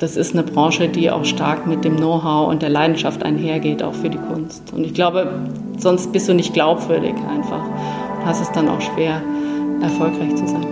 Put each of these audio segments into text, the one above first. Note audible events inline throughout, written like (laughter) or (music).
das ist eine Branche, die auch stark mit dem Know-how und der Leidenschaft einhergeht, auch für die Kunst. Und ich glaube, sonst bist du nicht glaubwürdig einfach und hast es dann auch schwer, erfolgreich zu sein.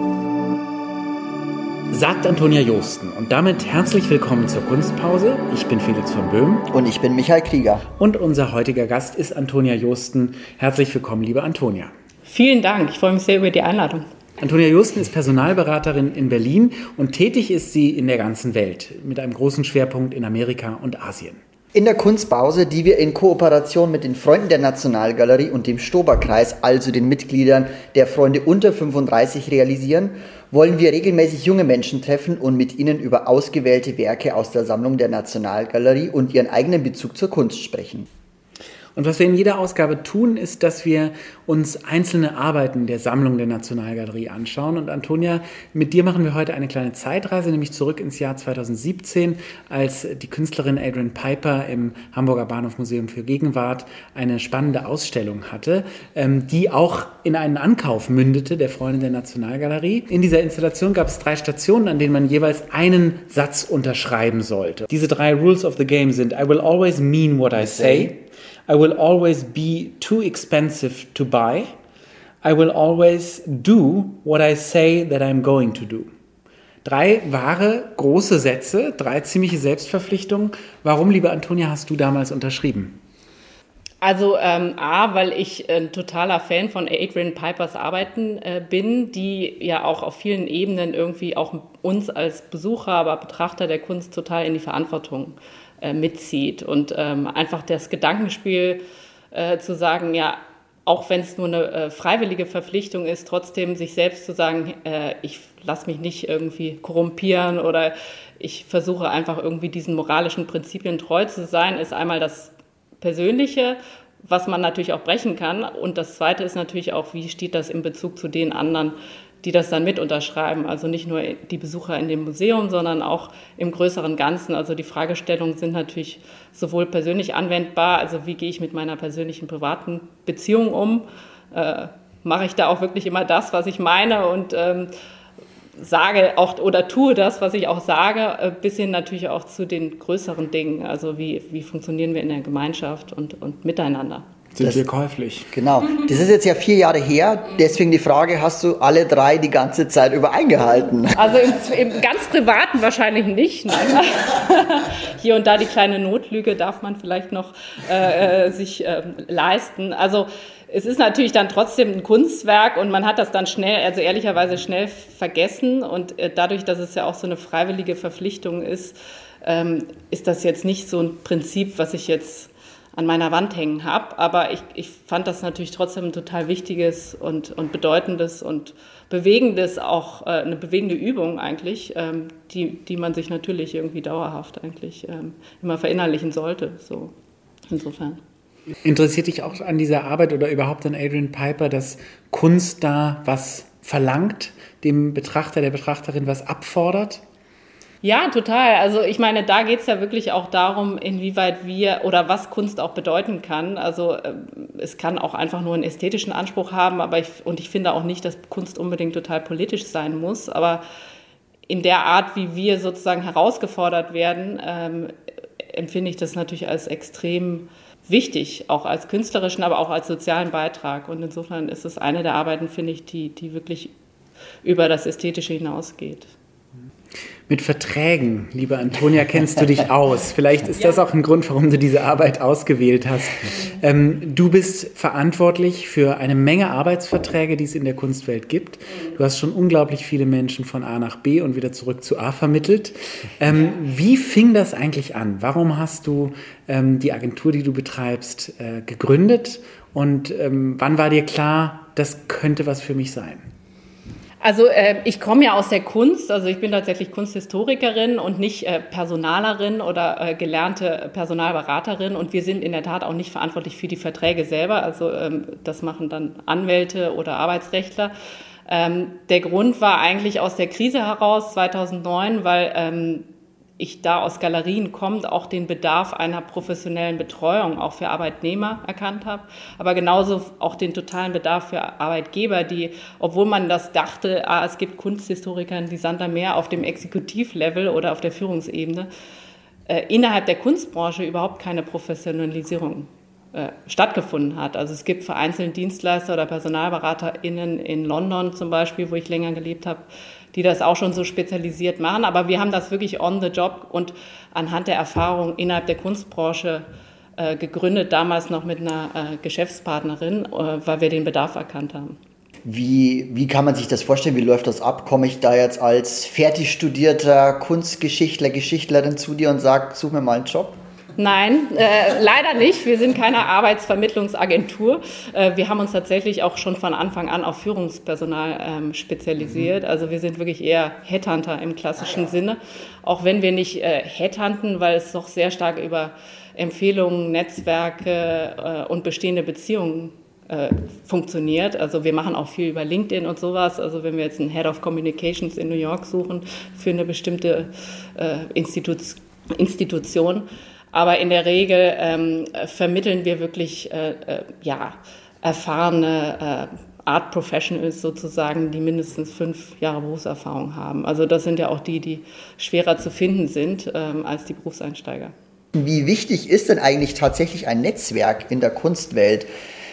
Sagt Antonia Josten. Und damit herzlich willkommen zur Kunstpause. Ich bin Felix von Böhm. Und ich bin Michael Krieger. Und unser heutiger Gast ist Antonia Josten. Herzlich willkommen, liebe Antonia. Vielen Dank. Ich freue mich sehr über die Einladung. Antonia Justen ist Personalberaterin in Berlin und tätig ist sie in der ganzen Welt mit einem großen Schwerpunkt in Amerika und Asien. In der Kunstpause, die wir in Kooperation mit den Freunden der Nationalgalerie und dem Stoberkreis, also den Mitgliedern der Freunde unter 35 realisieren, wollen wir regelmäßig junge Menschen treffen und mit ihnen über ausgewählte Werke aus der Sammlung der Nationalgalerie und ihren eigenen Bezug zur Kunst sprechen. Und was wir in jeder Ausgabe tun, ist, dass wir uns einzelne Arbeiten der Sammlung der Nationalgalerie anschauen. Und Antonia, mit dir machen wir heute eine kleine Zeitreise, nämlich zurück ins Jahr 2017, als die Künstlerin Adrian Piper im Hamburger Bahnhofmuseum für Gegenwart eine spannende Ausstellung hatte, ähm, die auch in einen Ankauf mündete der Freunde der Nationalgalerie. In dieser Installation gab es drei Stationen, an denen man jeweils einen Satz unterschreiben sollte. Diese drei Rules of the Game sind I will always mean what I say. I will always be too expensive to buy. I will always do what I say that I'm going to do. Drei wahre, große Sätze, drei ziemliche Selbstverpflichtungen. Warum, liebe Antonia, hast du damals unterschrieben? Also ähm, A, weil ich ein totaler Fan von Adrian Pipers Arbeiten äh, bin, die ja auch auf vielen Ebenen irgendwie auch uns als Besucher, aber Betrachter der Kunst total in die Verantwortung äh, mitzieht. Und ähm, einfach das Gedankenspiel äh, zu sagen, ja, auch wenn es nur eine äh, freiwillige Verpflichtung ist, trotzdem sich selbst zu sagen, äh, ich lasse mich nicht irgendwie korrumpieren oder ich versuche einfach irgendwie diesen moralischen Prinzipien treu zu sein, ist einmal das Persönliche, was man natürlich auch brechen kann. Und das Zweite ist natürlich auch, wie steht das in Bezug zu den anderen, die das dann mit unterschreiben. Also nicht nur die Besucher in dem Museum, sondern auch im größeren Ganzen. Also die Fragestellungen sind natürlich sowohl persönlich anwendbar, also wie gehe ich mit meiner persönlichen privaten Beziehung um? Äh, mache ich da auch wirklich immer das, was ich meine und ähm, sage auch oder tue das, was ich auch sage, äh, bis hin natürlich auch zu den größeren Dingen. Also wie, wie funktionieren wir in der Gemeinschaft und, und miteinander. Sind das, wir käuflich? Genau. Das ist jetzt ja vier Jahre her. Deswegen die Frage, hast du alle drei die ganze Zeit über eingehalten? Also im, im ganz Privaten wahrscheinlich nicht. Nein. (laughs) Hier und da die kleine Notlüge darf man vielleicht noch äh, äh, sich äh, leisten. Also es ist natürlich dann trotzdem ein Kunstwerk und man hat das dann schnell, also ehrlicherweise schnell vergessen. Und äh, dadurch, dass es ja auch so eine freiwillige Verpflichtung ist, ähm, ist das jetzt nicht so ein Prinzip, was ich jetzt an meiner Wand hängen habe. Aber ich, ich fand das natürlich trotzdem ein total wichtiges und, und bedeutendes und bewegendes, auch äh, eine bewegende Übung eigentlich, ähm, die, die man sich natürlich irgendwie dauerhaft eigentlich ähm, immer verinnerlichen sollte. So insofern. Interessiert dich auch an dieser Arbeit oder überhaupt an Adrian Piper, dass Kunst da was verlangt, dem Betrachter, der Betrachterin was abfordert? Ja, total. Also ich meine, da geht es ja wirklich auch darum, inwieweit wir oder was Kunst auch bedeuten kann. Also ähm, es kann auch einfach nur einen ästhetischen Anspruch haben, aber ich, und ich finde auch nicht, dass Kunst unbedingt total politisch sein muss. Aber in der Art, wie wir sozusagen herausgefordert werden, ähm, empfinde ich das natürlich als extrem wichtig, auch als künstlerischen, aber auch als sozialen Beitrag. Und insofern ist es eine der Arbeiten, finde ich, die, die wirklich über das Ästhetische hinausgeht. Mit Verträgen, liebe Antonia, kennst du dich (laughs) aus. Vielleicht ist ja. das auch ein Grund, warum du diese Arbeit ausgewählt hast. Ähm, du bist verantwortlich für eine Menge Arbeitsverträge, die es in der Kunstwelt gibt. Du hast schon unglaublich viele Menschen von A nach B und wieder zurück zu A vermittelt. Ähm, wie fing das eigentlich an? Warum hast du ähm, die Agentur, die du betreibst, äh, gegründet? Und ähm, wann war dir klar, das könnte was für mich sein? Also äh, ich komme ja aus der Kunst, also ich bin tatsächlich Kunsthistorikerin und nicht äh, Personalerin oder äh, gelernte Personalberaterin. Und wir sind in der Tat auch nicht verantwortlich für die Verträge selber, also ähm, das machen dann Anwälte oder Arbeitsrechtler. Ähm, der Grund war eigentlich aus der Krise heraus 2009, weil ähm, ich da aus Galerien kommt, auch den Bedarf einer professionellen Betreuung auch für Arbeitnehmer erkannt habe, aber genauso auch den totalen Bedarf für Arbeitgeber, die, obwohl man das dachte, ah, es gibt Kunsthistoriker in Sander mehr auf dem Exekutivlevel oder auf der Führungsebene, äh, innerhalb der Kunstbranche überhaupt keine Professionalisierung äh, stattgefunden hat. Also es gibt vereinzelt Dienstleister oder PersonalberaterInnen in London zum Beispiel, wo ich länger gelebt habe, die das auch schon so spezialisiert machen. Aber wir haben das wirklich on the job und anhand der Erfahrung innerhalb der Kunstbranche äh, gegründet, damals noch mit einer äh, Geschäftspartnerin, weil wir den Bedarf erkannt haben. Wie, wie kann man sich das vorstellen? Wie läuft das ab? Komme ich da jetzt als fertig studierter Kunstgeschichtler, Geschichtlerin zu dir und sage, such mir mal einen Job? Nein, äh, leider nicht. Wir sind keine Arbeitsvermittlungsagentur. Äh, wir haben uns tatsächlich auch schon von Anfang an auf Führungspersonal ähm, spezialisiert. Mhm. Also wir sind wirklich eher Headhunter im klassischen ah, ja. Sinne. Auch wenn wir nicht äh, Headhunten, weil es doch sehr stark über Empfehlungen, Netzwerke äh, und bestehende Beziehungen äh, funktioniert. Also wir machen auch viel über LinkedIn und sowas. Also wenn wir jetzt einen Head of Communications in New York suchen für eine bestimmte äh, Institu Institution, aber in der Regel ähm, vermitteln wir wirklich äh, äh, ja, erfahrene äh, Art Professionals sozusagen, die mindestens fünf Jahre Berufserfahrung haben. Also das sind ja auch die, die schwerer zu finden sind ähm, als die Berufseinsteiger. Wie wichtig ist denn eigentlich tatsächlich ein Netzwerk in der Kunstwelt?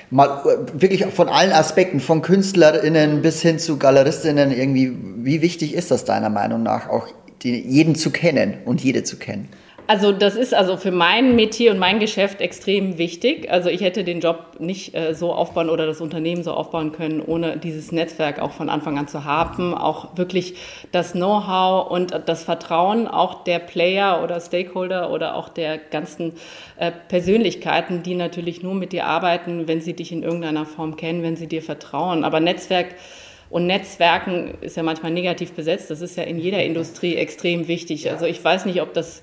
Mal äh, wirklich von allen Aspekten, von KünstlerInnen bis hin zu GaleristInnen, irgendwie, wie wichtig ist das deiner Meinung nach, auch jeden zu kennen und jede zu kennen? Also das ist also für mein Metier und mein Geschäft extrem wichtig. Also ich hätte den Job nicht äh, so aufbauen oder das Unternehmen so aufbauen können, ohne dieses Netzwerk auch von Anfang an zu haben. Auch wirklich das Know-how und das Vertrauen auch der Player oder Stakeholder oder auch der ganzen äh, Persönlichkeiten, die natürlich nur mit dir arbeiten, wenn sie dich in irgendeiner Form kennen, wenn sie dir vertrauen. Aber Netzwerk und Netzwerken ist ja manchmal negativ besetzt. Das ist ja in jeder Industrie extrem wichtig. Also ich weiß nicht, ob das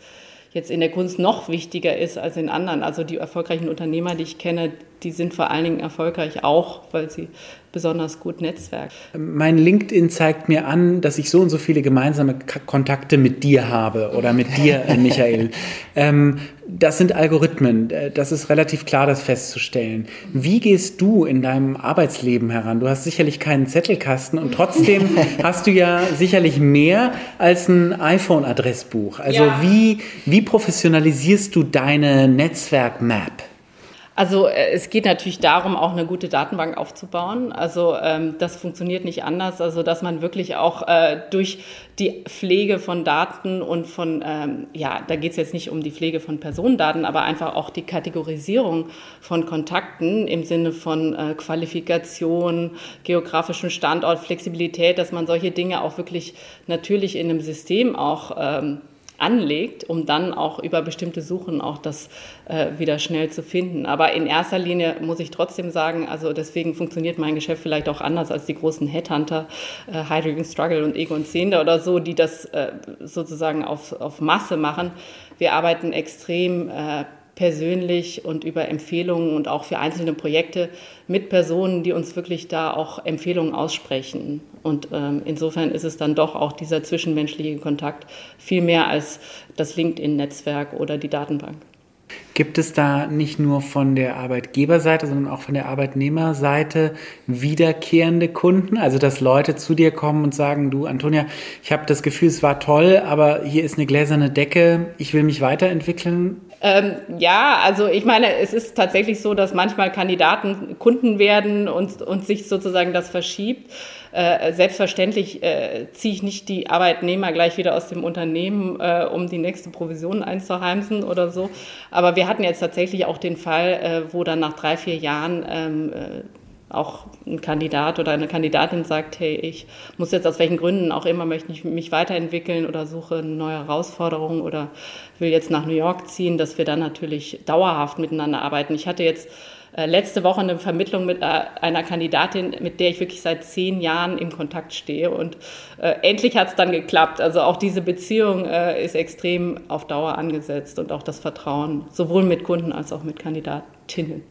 jetzt in der Kunst noch wichtiger ist als in anderen. Also die erfolgreichen Unternehmer, die ich kenne, die sind vor allen Dingen erfolgreich auch, weil sie besonders gut netzwerken. Mein LinkedIn zeigt mir an, dass ich so und so viele gemeinsame K Kontakte mit dir habe oder mit dir, äh, Michael. (laughs) ähm, das sind Algorithmen. Äh, das ist relativ klar, das festzustellen. Wie gehst du in deinem Arbeitsleben heran? Du hast sicherlich keinen Zettelkasten und trotzdem (laughs) hast du ja sicherlich mehr als ein iPhone-Adressbuch. Also ja. wie, wie professionalisierst du deine Netzwerk-Map? Also äh, es geht natürlich darum, auch eine gute Datenbank aufzubauen. Also ähm, das funktioniert nicht anders. Also dass man wirklich auch äh, durch die Pflege von Daten und von, ähm, ja, da geht es jetzt nicht um die Pflege von Personendaten, aber einfach auch die Kategorisierung von Kontakten im Sinne von äh, Qualifikation, geografischen Standort, Flexibilität, dass man solche Dinge auch wirklich natürlich in einem System auch ähm, anlegt, um dann auch über bestimmte Suchen auch das äh, wieder schnell zu finden. Aber in erster Linie muss ich trotzdem sagen, also deswegen funktioniert mein Geschäft vielleicht auch anders als die großen Headhunter, äh, Hydrogen Struggle und Egon Zehnder oder so, die das äh, sozusagen auf, auf Masse machen. Wir arbeiten extrem äh, persönlich und über Empfehlungen und auch für einzelne Projekte mit Personen, die uns wirklich da auch Empfehlungen aussprechen. Und ähm, insofern ist es dann doch auch dieser zwischenmenschliche Kontakt viel mehr als das LinkedIn-Netzwerk oder die Datenbank. Gibt es da nicht nur von der Arbeitgeberseite, sondern auch von der Arbeitnehmerseite wiederkehrende Kunden? Also, dass Leute zu dir kommen und sagen, du, Antonia, ich habe das Gefühl, es war toll, aber hier ist eine gläserne Decke, ich will mich weiterentwickeln. Ähm, ja, also ich meine, es ist tatsächlich so, dass manchmal Kandidaten Kunden werden und, und sich sozusagen das verschiebt. Äh, selbstverständlich äh, ziehe ich nicht die Arbeitnehmer gleich wieder aus dem Unternehmen, äh, um die nächste Provision einzuheimsen oder so. Aber wir hatten jetzt tatsächlich auch den Fall, äh, wo dann nach drei, vier Jahren ähm, äh, auch ein Kandidat oder eine Kandidatin sagt, hey, ich muss jetzt aus welchen Gründen auch immer möchte ich mich weiterentwickeln oder suche eine neue Herausforderung oder will jetzt nach New York ziehen, dass wir dann natürlich dauerhaft miteinander arbeiten. Ich hatte jetzt äh, letzte Woche eine Vermittlung mit äh, einer Kandidatin, mit der ich wirklich seit zehn Jahren im Kontakt stehe und äh, endlich hat es dann geklappt. Also auch diese Beziehung äh, ist extrem auf Dauer angesetzt und auch das Vertrauen, sowohl mit Kunden als auch mit Kandidatinnen.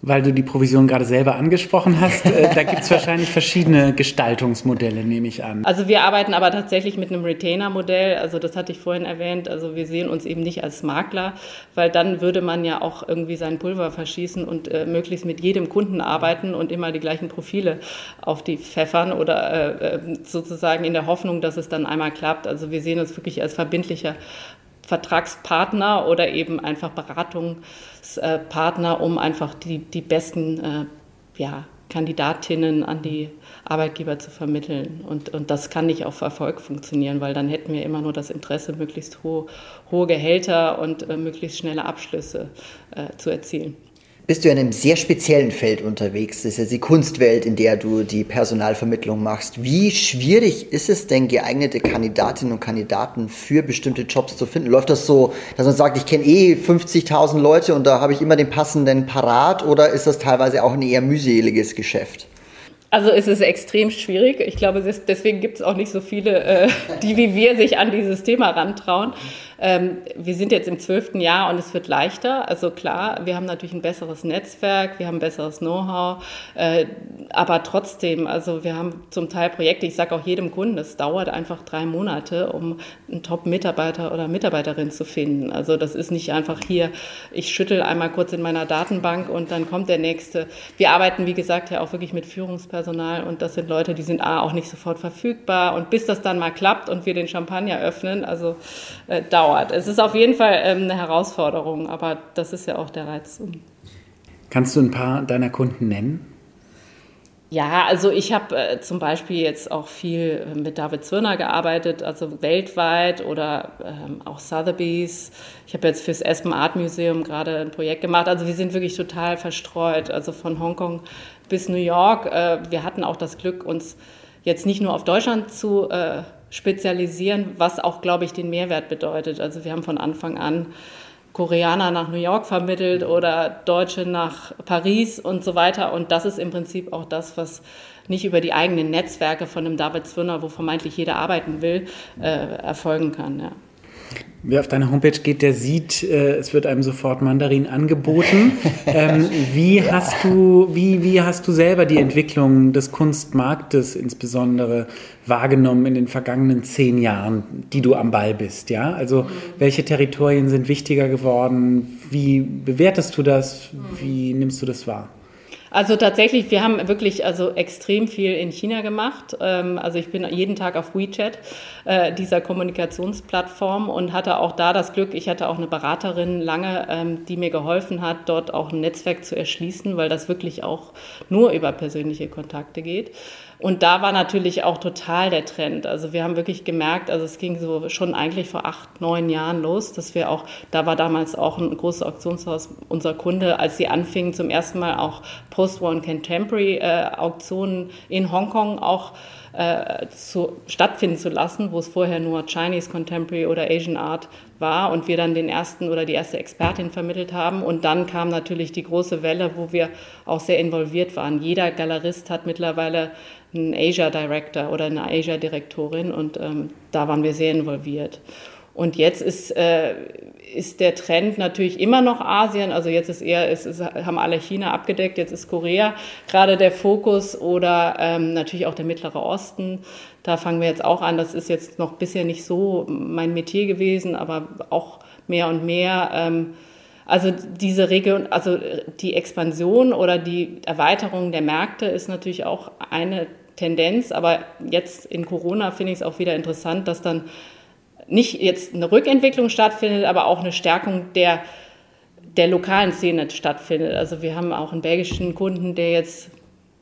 Weil du die Provision gerade selber angesprochen hast. Äh, da gibt es (laughs) wahrscheinlich verschiedene Gestaltungsmodelle, nehme ich an. Also wir arbeiten aber tatsächlich mit einem Retainer-Modell. Also das hatte ich vorhin erwähnt. Also wir sehen uns eben nicht als Makler, weil dann würde man ja auch irgendwie sein Pulver verschießen und äh, möglichst mit jedem Kunden arbeiten und immer die gleichen Profile auf die pfeffern oder äh, äh sozusagen in der Hoffnung, dass es dann einmal klappt. Also wir sehen uns wirklich als verbindlicher Vertragspartner oder eben einfach Beratungspartner, um einfach die, die besten äh, ja, Kandidatinnen an die Arbeitgeber zu vermitteln. Und, und das kann nicht auf Erfolg funktionieren, weil dann hätten wir immer nur das Interesse, möglichst hohe, hohe Gehälter und äh, möglichst schnelle Abschlüsse äh, zu erzielen bist du in einem sehr speziellen Feld unterwegs. Das ist ja die Kunstwelt, in der du die Personalvermittlung machst. Wie schwierig ist es denn, geeignete Kandidatinnen und Kandidaten für bestimmte Jobs zu finden? Läuft das so, dass man sagt, ich kenne eh 50.000 Leute und da habe ich immer den passenden parat oder ist das teilweise auch ein eher mühseliges Geschäft? Also es ist extrem schwierig. Ich glaube, deswegen gibt es auch nicht so viele, äh, die wie wir sich an dieses Thema rantrauen. Ähm, wir sind jetzt im zwölften Jahr und es wird leichter. Also klar, wir haben natürlich ein besseres Netzwerk, wir haben besseres Know-how, äh, aber trotzdem, also wir haben zum Teil Projekte, ich sage auch jedem Kunden, es dauert einfach drei Monate, um einen Top-Mitarbeiter oder Mitarbeiterin zu finden. Also das ist nicht einfach hier, ich schüttel einmal kurz in meiner Datenbank und dann kommt der nächste. Wir arbeiten, wie gesagt, ja auch wirklich mit Führungspersonal und das sind Leute, die sind A, auch nicht sofort verfügbar und bis das dann mal klappt und wir den Champagner öffnen, also äh, dauert dauert. Es ist auf jeden Fall ähm, eine Herausforderung, aber das ist ja auch der Reiz. Kannst du ein paar deiner Kunden nennen? Ja, also ich habe äh, zum Beispiel jetzt auch viel äh, mit David Zwirner gearbeitet, also weltweit oder ähm, auch Sotheby's. Ich habe jetzt fürs Aspen Art Museum gerade ein Projekt gemacht. Also wir sind wirklich total verstreut, also von Hongkong bis New York. Äh, wir hatten auch das Glück, uns jetzt nicht nur auf Deutschland zu äh, spezialisieren, was auch, glaube ich, den Mehrwert bedeutet. Also wir haben von Anfang an Koreaner nach New York vermittelt oder Deutsche nach Paris und so weiter. Und das ist im Prinzip auch das, was nicht über die eigenen Netzwerke von einem David Zwirner, wo vermeintlich jeder arbeiten will, äh, erfolgen kann. Ja. Wer auf deine Homepage geht, der sieht, äh, es wird einem sofort Mandarin angeboten. (laughs) ähm, wie, ja. hast du, wie, wie hast du selber die Entwicklung des Kunstmarktes insbesondere wahrgenommen in den vergangenen zehn Jahren, die du am Ball bist? Ja? Also welche Territorien sind wichtiger geworden? Wie bewertest du das? Wie nimmst du das wahr? Also tatsächlich, wir haben wirklich also extrem viel in China gemacht. Ähm, also ich bin jeden Tag auf WeChat, äh, dieser Kommunikationsplattform und hatte auch da das Glück, ich hatte auch eine Beraterin lange, ähm, die mir geholfen hat, dort auch ein Netzwerk zu erschließen, weil das wirklich auch nur über persönliche Kontakte geht. Und da war natürlich auch total der Trend. Also wir haben wirklich gemerkt, also es ging so schon eigentlich vor acht, neun Jahren los, dass wir auch, da war damals auch ein großes Auktionshaus unser Kunde, als sie anfingen zum ersten Mal auch Post-War und Contemporary äh, Auktionen in Hongkong auch äh, zu, stattfinden zu lassen, wo es vorher nur Chinese Contemporary oder Asian Art war und wir dann den ersten oder die erste Expertin vermittelt haben. Und dann kam natürlich die große Welle, wo wir auch sehr involviert waren. Jeder Galerist hat mittlerweile einen Asia Director oder eine Asia Direktorin und ähm, da waren wir sehr involviert. Und jetzt ist, äh, ist der Trend natürlich immer noch Asien. Also jetzt ist eher, es ist, haben alle China abgedeckt, jetzt ist Korea gerade der Fokus oder ähm, natürlich auch der Mittlere Osten. Da fangen wir jetzt auch an. Das ist jetzt noch bisher nicht so mein Metier gewesen, aber auch mehr und mehr. Ähm, also diese Region, also die Expansion oder die Erweiterung der Märkte ist natürlich auch eine Tendenz, aber jetzt in Corona finde ich es auch wieder interessant, dass dann nicht jetzt eine Rückentwicklung stattfindet, aber auch eine Stärkung der, der lokalen Szene stattfindet. Also wir haben auch einen belgischen Kunden, der jetzt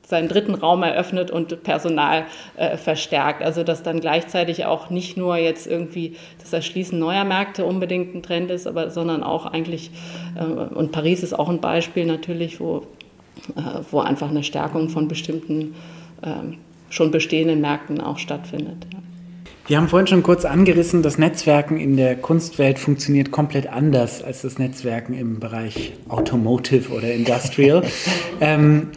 seinen dritten Raum eröffnet und Personal äh, verstärkt. Also dass dann gleichzeitig auch nicht nur jetzt irgendwie das Erschließen neuer Märkte unbedingt ein Trend ist, aber sondern auch eigentlich, äh, und Paris ist auch ein Beispiel natürlich, wo, äh, wo einfach eine Stärkung von bestimmten ähm, schon bestehenden Märkten auch stattfindet. Ja. Wir haben vorhin schon kurz angerissen, das Netzwerken in der Kunstwelt funktioniert komplett anders als das Netzwerken im Bereich Automotive oder Industrial. (laughs) ähm,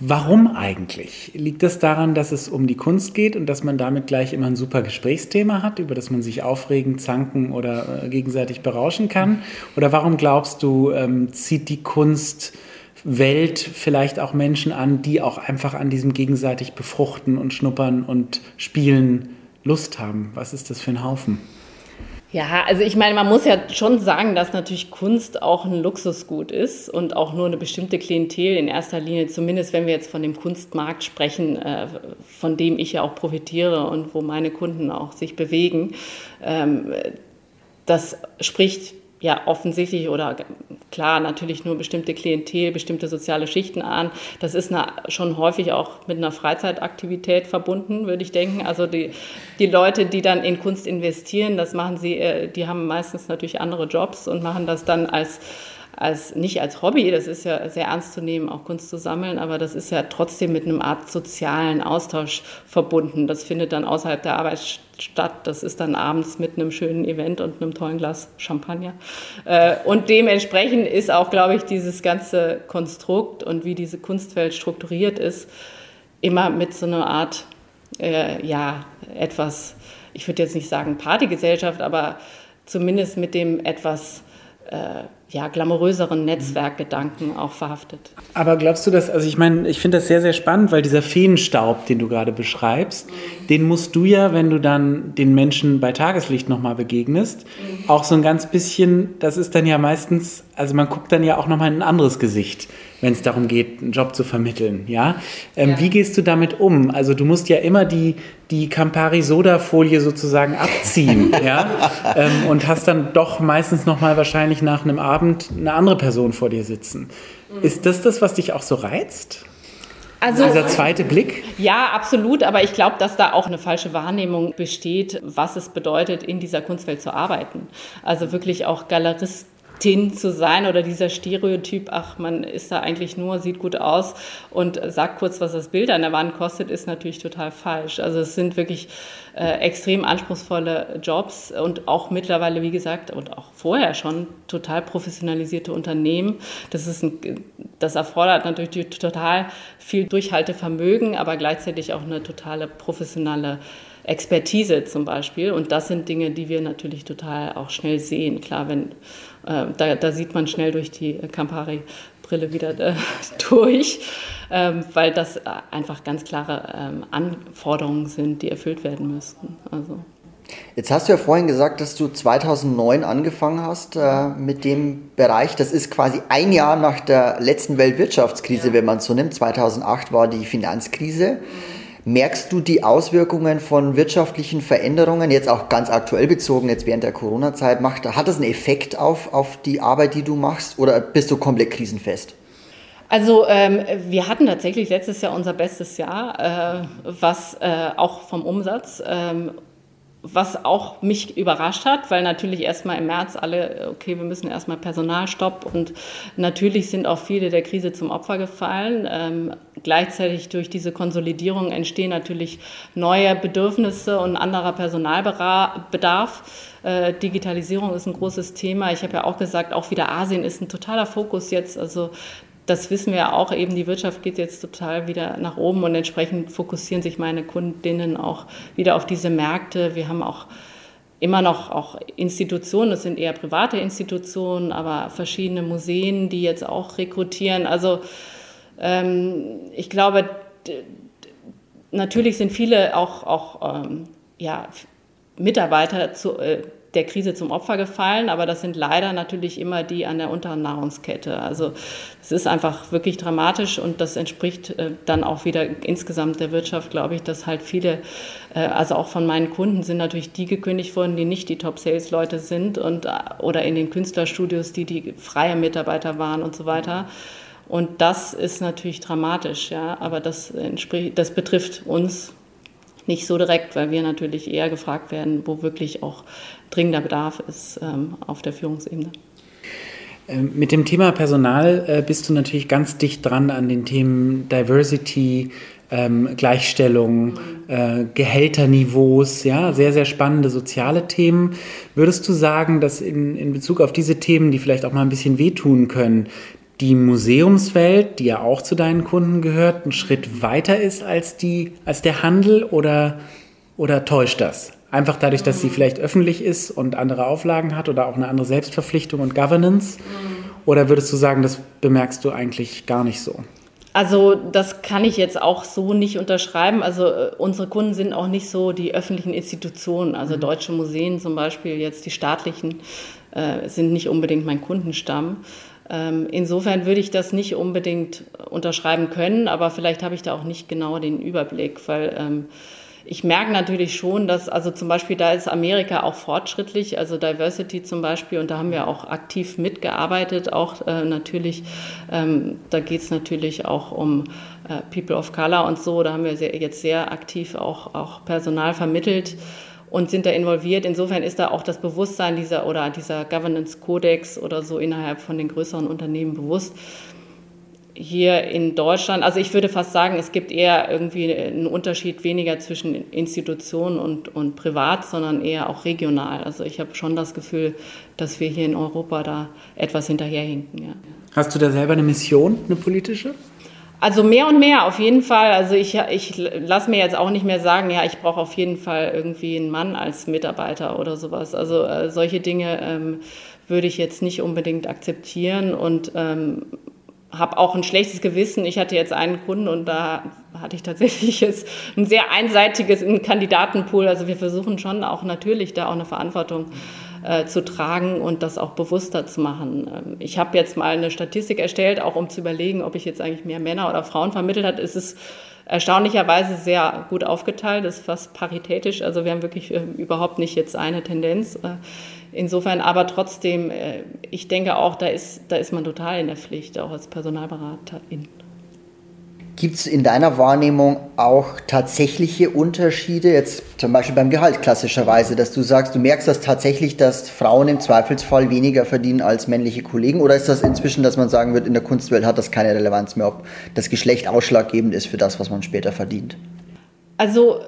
warum eigentlich? Liegt das daran, dass es um die Kunst geht und dass man damit gleich immer ein super Gesprächsthema hat, über das man sich aufregen, zanken oder äh, gegenseitig berauschen kann? Oder warum glaubst du, ähm, zieht die Kunst Welt vielleicht auch Menschen an, die auch einfach an diesem gegenseitig befruchten und schnuppern und spielen Lust haben? Was ist das für ein Haufen? Ja, also ich meine, man muss ja schon sagen, dass natürlich Kunst auch ein Luxusgut ist und auch nur eine bestimmte Klientel in erster Linie, zumindest wenn wir jetzt von dem Kunstmarkt sprechen, äh, von dem ich ja auch profitiere und wo meine Kunden auch sich bewegen. Ähm, das spricht ja offensichtlich oder klar natürlich nur bestimmte Klientel, bestimmte soziale Schichten an. Das ist eine, schon häufig auch mit einer Freizeitaktivität verbunden, würde ich denken. Also die, die Leute, die dann in Kunst investieren, das machen sie, äh, die haben meistens natürlich andere Jobs und machen das dann als als nicht als Hobby, das ist ja sehr ernst zu nehmen, auch Kunst zu sammeln, aber das ist ja trotzdem mit einem Art sozialen Austausch verbunden. Das findet dann außerhalb der Arbeit statt. Das ist dann abends mit einem schönen Event und einem tollen Glas Champagner. Äh, und dementsprechend ist auch, glaube ich, dieses ganze Konstrukt und wie diese Kunstwelt strukturiert ist, immer mit so einer Art, äh, ja, etwas, ich würde jetzt nicht sagen Partygesellschaft, aber zumindest mit dem etwas äh, ja, glamouröseren Netzwerkgedanken auch verhaftet. Aber glaubst du, dass, also ich meine, ich finde das sehr, sehr spannend, weil dieser Feenstaub, den du gerade beschreibst, mhm. den musst du ja, wenn du dann den Menschen bei Tageslicht nochmal begegnest, mhm. auch so ein ganz bisschen, das ist dann ja meistens, also man guckt dann ja auch nochmal in ein anderes Gesicht wenn es darum geht, einen Job zu vermitteln. Ja? Ähm, ja? Wie gehst du damit um? Also du musst ja immer die, die Campari-Soda-Folie sozusagen abziehen ja? (laughs) Ähm, und hast dann doch meistens nochmal wahrscheinlich nach einem Abend eine andere Person vor dir sitzen. Mhm. Ist das das, was dich auch so reizt? Also, Dieser zweite Blick? Ja, absolut. Aber ich glaube, dass da auch eine falsche Wahrnehmung besteht, was es bedeutet, in dieser Kunstwelt zu arbeiten. Also wirklich auch Galerist Tin zu sein oder dieser Stereotyp, ach, man ist da eigentlich nur, sieht gut aus und sagt kurz, was das Bild an der Wand kostet, ist natürlich total falsch. Also es sind wirklich äh, extrem anspruchsvolle Jobs und auch mittlerweile, wie gesagt, und auch vorher schon total professionalisierte Unternehmen. Das, ist ein, das erfordert natürlich total viel Durchhaltevermögen, aber gleichzeitig auch eine totale professionelle Expertise zum Beispiel. Und das sind Dinge, die wir natürlich total auch schnell sehen. Klar, wenn äh, da, da, sieht man schnell durch die Campari-Brille wieder äh, (laughs) durch, ähm, weil das einfach ganz klare ähm, Anforderungen sind, die erfüllt werden müssten. Also. Jetzt hast du ja vorhin gesagt, dass du 2009 angefangen hast äh, mit dem Bereich. Das ist quasi ein Jahr nach der letzten Weltwirtschaftskrise, ja. wenn man es so nimmt. 2008 war die Finanzkrise. Mhm. Merkst du die Auswirkungen von wirtschaftlichen Veränderungen, jetzt auch ganz aktuell bezogen, jetzt während der Corona-Zeit, hat das einen Effekt auf, auf die Arbeit, die du machst, oder bist du komplett krisenfest? Also ähm, wir hatten tatsächlich letztes Jahr unser bestes Jahr, äh, was äh, auch vom Umsatz ähm, was auch mich überrascht hat, weil natürlich erstmal im März alle, okay, wir müssen erstmal Personalstopp und natürlich sind auch viele der Krise zum Opfer gefallen. Ähm, gleichzeitig durch diese Konsolidierung entstehen natürlich neue Bedürfnisse und anderer Personalbedarf. Äh, Digitalisierung ist ein großes Thema. Ich habe ja auch gesagt, auch wieder Asien ist ein totaler Fokus jetzt. Also das wissen wir ja auch eben, die Wirtschaft geht jetzt total wieder nach oben und entsprechend fokussieren sich meine Kundinnen auch wieder auf diese Märkte. Wir haben auch immer noch auch Institutionen, das sind eher private Institutionen, aber verschiedene Museen, die jetzt auch rekrutieren. Also ähm, ich glaube, natürlich sind viele auch, auch ähm, ja, Mitarbeiter zu, äh, der Krise zum Opfer gefallen, aber das sind leider natürlich immer die an der unteren Nahrungskette. Also es ist einfach wirklich dramatisch und das entspricht äh, dann auch wieder insgesamt der Wirtschaft, glaube ich, dass halt viele, äh, also auch von meinen Kunden sind natürlich die gekündigt worden, die nicht die Top-Sales-Leute sind und äh, oder in den Künstlerstudios, die die freie Mitarbeiter waren und so weiter. Und das ist natürlich dramatisch, ja, aber das entspricht, das betrifft uns nicht so direkt, weil wir natürlich eher gefragt werden, wo wirklich auch dringender Bedarf ist ähm, auf der Führungsebene. Ähm, mit dem Thema Personal äh, bist du natürlich ganz dicht dran an den Themen Diversity, ähm, Gleichstellung, äh, Gehälterniveaus, ja, sehr, sehr spannende soziale Themen. Würdest du sagen, dass in, in Bezug auf diese Themen, die vielleicht auch mal ein bisschen wehtun können, die Museumswelt, die ja auch zu deinen Kunden gehört, ein Schritt weiter ist als, die, als der Handel oder, oder täuscht das? Einfach dadurch, dass sie vielleicht öffentlich ist und andere Auflagen hat oder auch eine andere Selbstverpflichtung und Governance? Oder würdest du sagen, das bemerkst du eigentlich gar nicht so? Also das kann ich jetzt auch so nicht unterschreiben. Also äh, unsere Kunden sind auch nicht so die öffentlichen Institutionen. Also mhm. deutsche Museen zum Beispiel, jetzt die staatlichen, äh, sind nicht unbedingt mein Kundenstamm. Ähm, insofern würde ich das nicht unbedingt unterschreiben können, aber vielleicht habe ich da auch nicht genau den Überblick, weil ähm, ich merke natürlich schon, dass, also zum Beispiel da ist Amerika auch fortschrittlich, also Diversity zum Beispiel, und da haben wir auch aktiv mitgearbeitet, auch äh, natürlich, ähm, da geht es natürlich auch um äh, People of Color und so, da haben wir sehr, jetzt sehr aktiv auch, auch Personal vermittelt und sind da involviert. Insofern ist da auch das Bewusstsein dieser oder dieser Governance Codex oder so innerhalb von den größeren Unternehmen bewusst hier in Deutschland, also ich würde fast sagen, es gibt eher irgendwie einen Unterschied weniger zwischen Institutionen und, und privat, sondern eher auch regional. Also ich habe schon das Gefühl, dass wir hier in Europa da etwas hinterherhinken. Ja. Hast du da selber eine Mission, eine politische? Also mehr und mehr auf jeden Fall. Also ich, ich lasse mir jetzt auch nicht mehr sagen, ja, ich brauche auf jeden Fall irgendwie einen Mann als Mitarbeiter oder sowas. Also äh, solche Dinge ähm, würde ich jetzt nicht unbedingt akzeptieren und ähm, habe auch ein schlechtes Gewissen. Ich hatte jetzt einen Kunden und da hatte ich tatsächlich (laughs) jetzt ein sehr einseitiges Kandidatenpool. Also wir versuchen schon auch natürlich da auch eine Verantwortung äh, zu tragen und das auch bewusster zu machen. Ähm, ich habe jetzt mal eine Statistik erstellt, auch um zu überlegen, ob ich jetzt eigentlich mehr Männer oder Frauen vermittelt habe. Es ist erstaunlicherweise sehr gut aufgeteilt, ist fast paritätisch. Also wir haben wirklich äh, überhaupt nicht jetzt eine Tendenz. Äh, Insofern aber trotzdem, äh, ich denke auch, da ist, da ist man total in der Pflicht, auch als Personalberaterin. Gibt es in deiner Wahrnehmung auch tatsächliche Unterschiede, jetzt zum Beispiel beim Gehalt klassischerweise, dass du sagst, du merkst das tatsächlich, dass Frauen im Zweifelsfall weniger verdienen als männliche Kollegen? Oder ist das inzwischen, dass man sagen wird, in der Kunstwelt hat das keine Relevanz mehr, ob das Geschlecht ausschlaggebend ist für das, was man später verdient? Also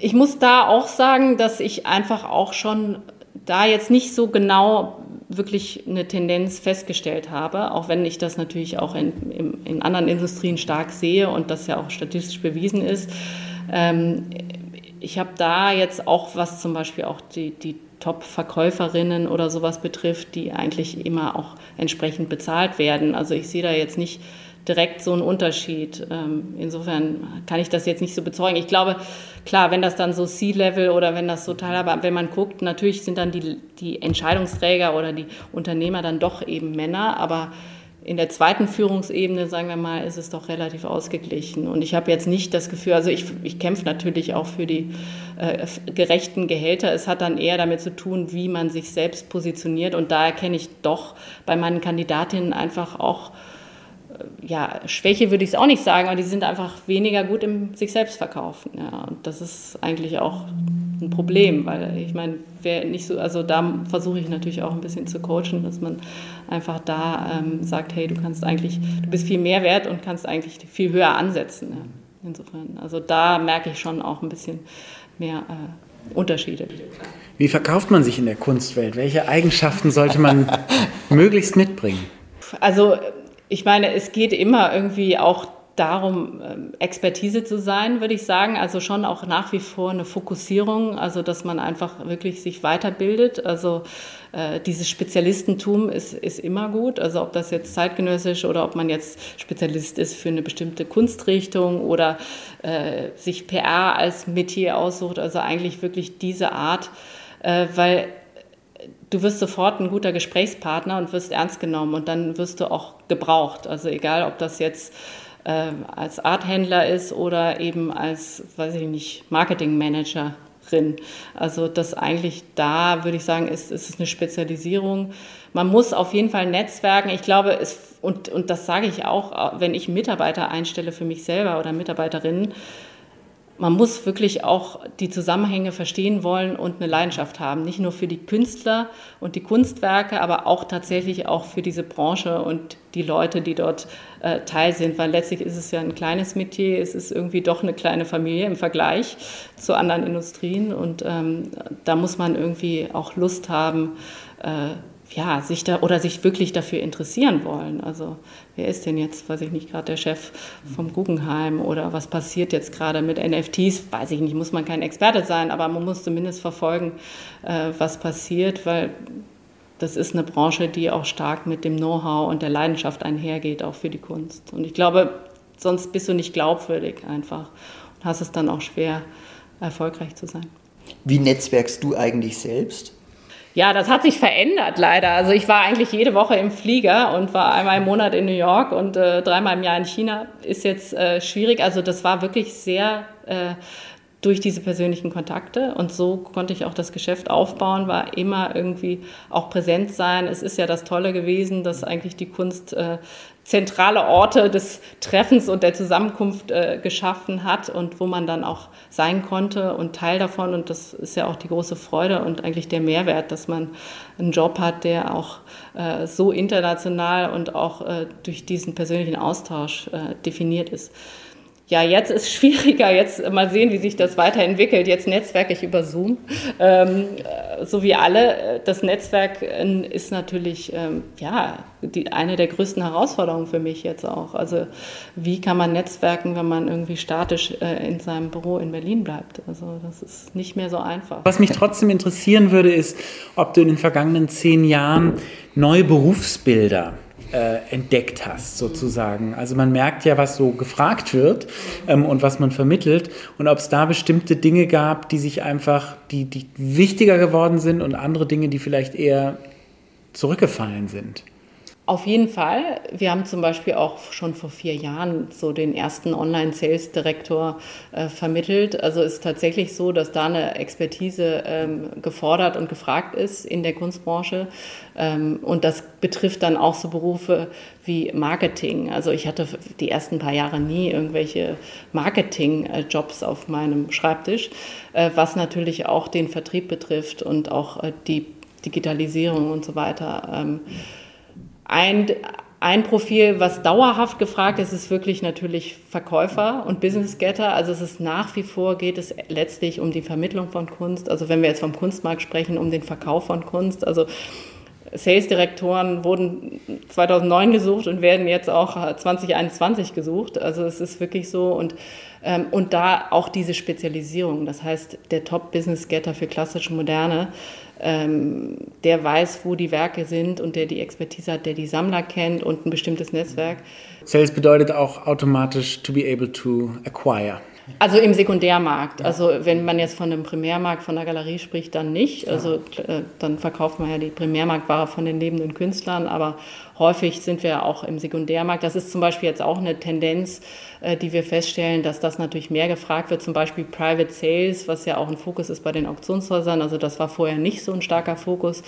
ich muss da auch sagen, dass ich einfach auch schon da jetzt nicht so genau wirklich eine Tendenz festgestellt habe, auch wenn ich das natürlich auch in, in, anderen Industrien stark sehe und das ja auch statistisch bewiesen ist. Ähm, ich habe da jetzt auch, was zum Beispiel auch die, die Top-Verkäuferinnen oder sowas betrifft, die eigentlich immer auch entsprechend bezahlt werden. Also ich sehe da jetzt nicht direkt so einen Unterschied. Ähm, insofern kann ich das jetzt nicht so bezeugen. Ich glaube, klar, wenn das dann so C-Level oder wenn das so teilhaber, wenn man guckt, natürlich sind dann die, die Entscheidungsträger oder die Unternehmer dann doch eben Männer, aber in der zweiten Führungsebene, sagen wir mal, ist es doch relativ ausgeglichen. Und ich habe jetzt nicht das Gefühl, also ich, ich kämpfe natürlich auch für die äh, gerechten Gehälter. Es hat dann eher damit zu tun, wie man sich selbst positioniert. Und da erkenne ich doch bei meinen Kandidatinnen einfach auch ja, Schwäche würde ich es auch nicht sagen, aber die sind einfach weniger gut im sich selbst verkaufen. Ja. Und das ist eigentlich auch ein Problem, weil ich meine, wer nicht so, also da versuche ich natürlich auch ein bisschen zu coachen, dass man einfach da ähm, sagt, hey, du kannst eigentlich, du bist viel mehr wert und kannst eigentlich viel höher ansetzen. Ja. Insofern, also da merke ich schon auch ein bisschen mehr äh, Unterschiede. Wie verkauft man sich in der Kunstwelt? Welche Eigenschaften sollte man (laughs) möglichst mitbringen? Also ich meine, es geht immer irgendwie auch darum, ähm, Expertise zu sein, würde ich sagen. Also schon auch nach wie vor eine Fokussierung, also dass man einfach wirklich sich weiterbildet. Also äh, dieses Spezialistentum ist, ist immer gut. Also ob das jetzt zeitgenössisch oder ob man jetzt Spezialist ist für eine bestimmte Kunstrichtung oder äh, sich PR als Metier aussucht. Also eigentlich wirklich diese Art, äh, weil du wirst sofort ein guter Gesprächspartner und wirst ernst genommen und dann wirst du auch gebraucht. Also egal, ob das jetzt äh, als Arthändler ist oder eben als, weiß ich nicht, Marketingmanagerin. Also das eigentlich da, würde ich sagen, ist, ist eine Spezialisierung. Man muss auf jeden Fall netzwerken. Ich glaube, es, und, und das sage ich auch, wenn ich Mitarbeiter einstelle für mich selber oder Mitarbeiterinnen, man muss wirklich auch die Zusammenhänge verstehen wollen und eine Leidenschaft haben. Nicht nur für die Künstler und die Kunstwerke, aber auch tatsächlich auch für diese Branche und die Leute, die dort äh, teil sind. Weil letztlich ist es ja ein kleines Metier, es ist irgendwie doch eine kleine Familie im Vergleich zu anderen Industrien. Und ähm, da muss man irgendwie auch Lust haben, äh, ja, sich da oder sich wirklich dafür interessieren wollen. Also wer ist denn jetzt, weiß ich nicht, gerade der Chef vom Guggenheim oder was passiert jetzt gerade mit NFTs? Weiß ich nicht, muss man kein Experte sein, aber man muss zumindest verfolgen, äh, was passiert, weil das ist eine Branche, die auch stark mit dem Know-how und der Leidenschaft einhergeht, auch für die Kunst. Und ich glaube, sonst bist du nicht glaubwürdig einfach und hast es dann auch schwer, erfolgreich zu sein. Wie netzwerkst du eigentlich selbst? Ja, das hat sich verändert leider. Also ich war eigentlich jede Woche im Flieger und war einmal im Monat in New York und äh, dreimal im Jahr in China. Ist jetzt äh, schwierig. Also das war wirklich sehr äh, durch diese persönlichen Kontakte. Und so konnte ich auch das Geschäft aufbauen, war immer irgendwie auch präsent sein. Es ist ja das Tolle gewesen, dass eigentlich die Kunst äh, zentrale Orte des Treffens und der Zusammenkunft äh, geschaffen hat und wo man dann auch sein konnte und Teil davon. Und das ist ja auch die große Freude und eigentlich der Mehrwert, dass man einen Job hat, der auch äh, so international und auch äh, durch diesen persönlichen Austausch äh, definiert ist. Ja, jetzt ist (laughs) schwieriger. Jetzt mal sehen, wie sich das weiterentwickelt. Jetzt netzwerke ich über Zoom. Ähm, so wie alle. Das Netzwerk äh, ist natürlich ähm, ja, die, eine der größten Herausforderungen für mich jetzt auch. Also wie kann man netzwerken, wenn man irgendwie statisch äh, in seinem Büro in Berlin bleibt? Also das ist nicht mehr so einfach. Was mich trotzdem interessieren würde, ist, ob du in den vergangenen zehn Jahren neue Berufsbilder äh, entdeckt hast, sozusagen. Also man merkt ja, was so gefragt wird ähm, und was man vermittelt und ob es da bestimmte Dinge gab, die sich einfach, die, die wichtiger geworden sind und andere Dinge, die vielleicht eher zurückgefallen sind. Auf jeden Fall. Wir haben zum Beispiel auch schon vor vier Jahren so den ersten Online-Sales-Direktor äh, vermittelt. Also ist tatsächlich so, dass da eine Expertise ähm, gefordert und gefragt ist in der Kunstbranche. Ähm, und das betrifft dann auch so Berufe wie Marketing. Also ich hatte die ersten paar Jahre nie irgendwelche Marketing-Jobs auf meinem Schreibtisch, äh, was natürlich auch den Vertrieb betrifft und auch äh, die Digitalisierung und so weiter. Ähm, ein, ein Profil, was dauerhaft gefragt ist, ist wirklich natürlich Verkäufer und Business Getter. Also es ist nach wie vor geht es letztlich um die Vermittlung von Kunst. Also wenn wir jetzt vom Kunstmarkt sprechen, um den Verkauf von Kunst. Also Sales-Direktoren wurden 2009 gesucht und werden jetzt auch 2021 gesucht. Also es ist wirklich so und, ähm, und da auch diese Spezialisierung. Das heißt, der Top-Business-Getter für klassische Moderne ähm, der weiß, wo die Werke sind und der die Expertise hat, der die Sammler kennt und ein bestimmtes Netzwerk. Sales bedeutet auch automatisch to be able to acquire. Also im Sekundärmarkt. Also wenn man jetzt von einem Primärmarkt, von der Galerie spricht, dann nicht. Also äh, dann verkauft man ja die Primärmarktware von den lebenden Künstlern, aber häufig sind wir auch im Sekundärmarkt. Das ist zum Beispiel jetzt auch eine Tendenz, äh, die wir feststellen, dass das natürlich mehr gefragt wird. Zum Beispiel Private Sales, was ja auch ein Fokus ist bei den Auktionshäusern. Also das war vorher nicht so ein starker Fokus.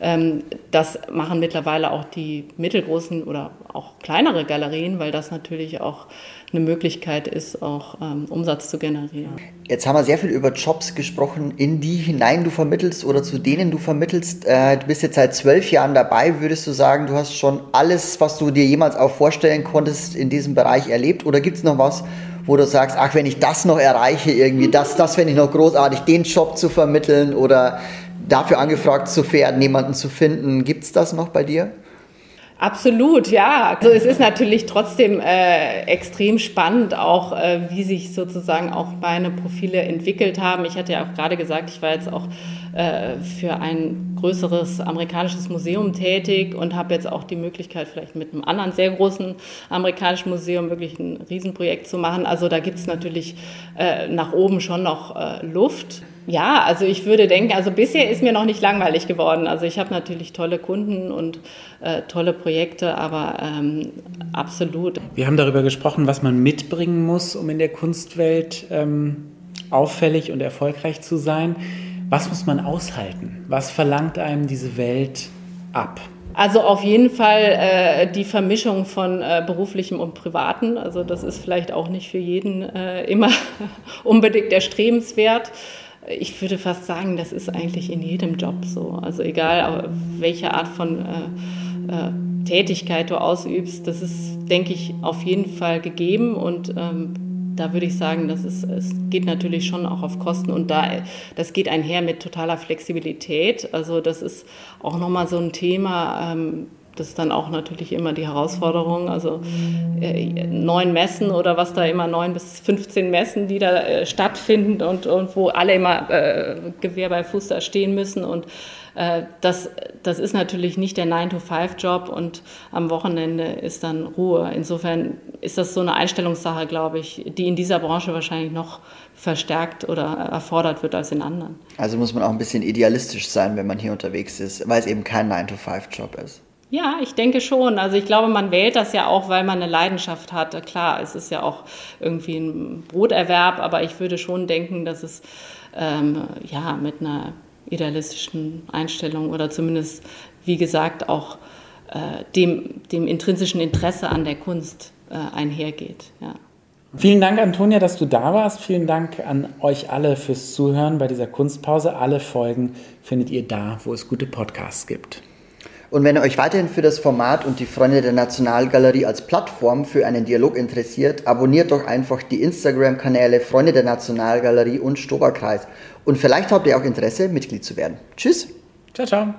Ähm, das machen mittlerweile auch die mittelgroßen oder auch kleinere Galerien, weil das natürlich auch eine Möglichkeit ist, auch ähm, Umsatz zu generieren. Jetzt haben wir sehr viel über Jobs gesprochen, in die hinein du vermittelst oder zu denen du vermittelst. Äh, du bist jetzt seit zwölf Jahren dabei. Würdest du sagen, du hast schon alles, was du dir jemals auch vorstellen konntest, in diesem Bereich erlebt? Oder gibt es noch was, wo du sagst, ach, wenn ich das noch erreiche, irgendwie, das, das fände ich noch großartig, den Job zu vermitteln oder dafür angefragt zu werden, jemanden zu finden. Gibt es das noch bei dir? Absolut, ja. Also es ist natürlich trotzdem äh, extrem spannend, auch äh, wie sich sozusagen auch meine Profile entwickelt haben. Ich hatte ja auch gerade gesagt, ich war jetzt auch äh, für ein größeres amerikanisches Museum tätig und habe jetzt auch die Möglichkeit, vielleicht mit einem anderen sehr großen amerikanischen Museum wirklich ein Riesenprojekt zu machen. Also da gibt es natürlich äh, nach oben schon noch äh, Luft. Ja, also ich würde denken, also bisher ist mir noch nicht langweilig geworden. Also ich habe natürlich tolle Kunden und äh, tolle Projekte, aber ähm, absolut. Wir haben darüber gesprochen, was man mitbringen muss, um in der Kunstwelt ähm, auffällig und erfolgreich zu sein. Was muss man aushalten? Was verlangt einem diese Welt ab? Also auf jeden Fall äh, die Vermischung von äh, beruflichem und privaten. Also das ist vielleicht auch nicht für jeden äh, immer (laughs) unbedingt erstrebenswert ich würde fast sagen, das ist eigentlich in jedem Job so. Also egal, welche Art von äh, äh, Tätigkeit du ausübst, das ist, denke ich, auf jeden Fall gegeben und ähm, da würde ich sagen, das ist, es geht natürlich schon auch auf Kosten und da, das geht einher mit totaler Flexibilität. Also das ist auch nochmal so ein Thema, ähm, Das ist dann auch natürlich immer die Herausforderung. Also äh, neun Messen oder was da immer, neun bis 15 Messen, die da äh, stattfinden und, und wo alle immer äh, Gewehr bei Fuß da stehen müssen. Und äh, das, das ist natürlich nicht der 9-to-5-Job und am Wochenende ist dann Ruhe. Insofern ist das so eine Einstellungssache, glaube ich, die in dieser Branche wahrscheinlich noch verstärkt oder erfordert wird als in anderen. Also muss man auch ein bisschen idealistisch sein, wenn man hier unterwegs ist, weil es eben kein 9-to-5-Job ist. Ja, ich denke schon. Also ich glaube, man wählt das ja auch, weil man eine Leidenschaft hat. Klar, es ist ja auch irgendwie ein Broterwerb, aber ich würde schon denken, dass es ähm, ja mit einer idealistischen Einstellung oder zumindest, wie gesagt, auch äh, dem, dem intrinsischen Interesse an der Kunst äh, einhergeht. Ja. Vielen Dank, Antonia, dass du da warst. Vielen Dank an euch alle fürs Zuhören bei dieser Kunstpause. Alle Folgen findet ihr da, wo es gute Podcasts gibt. Und wenn ihr euch weiterhin für das Format und die Freunde der Nationalgalerie als Plattform für einen Dialog interessiert, abonniert doch einfach die Instagram-Kanäle Freunde der Nationalgalerie und Stoberkreis. Und vielleicht habt ihr auch Interesse, Mitglied zu werden. Tschüss. Ciao, ciao.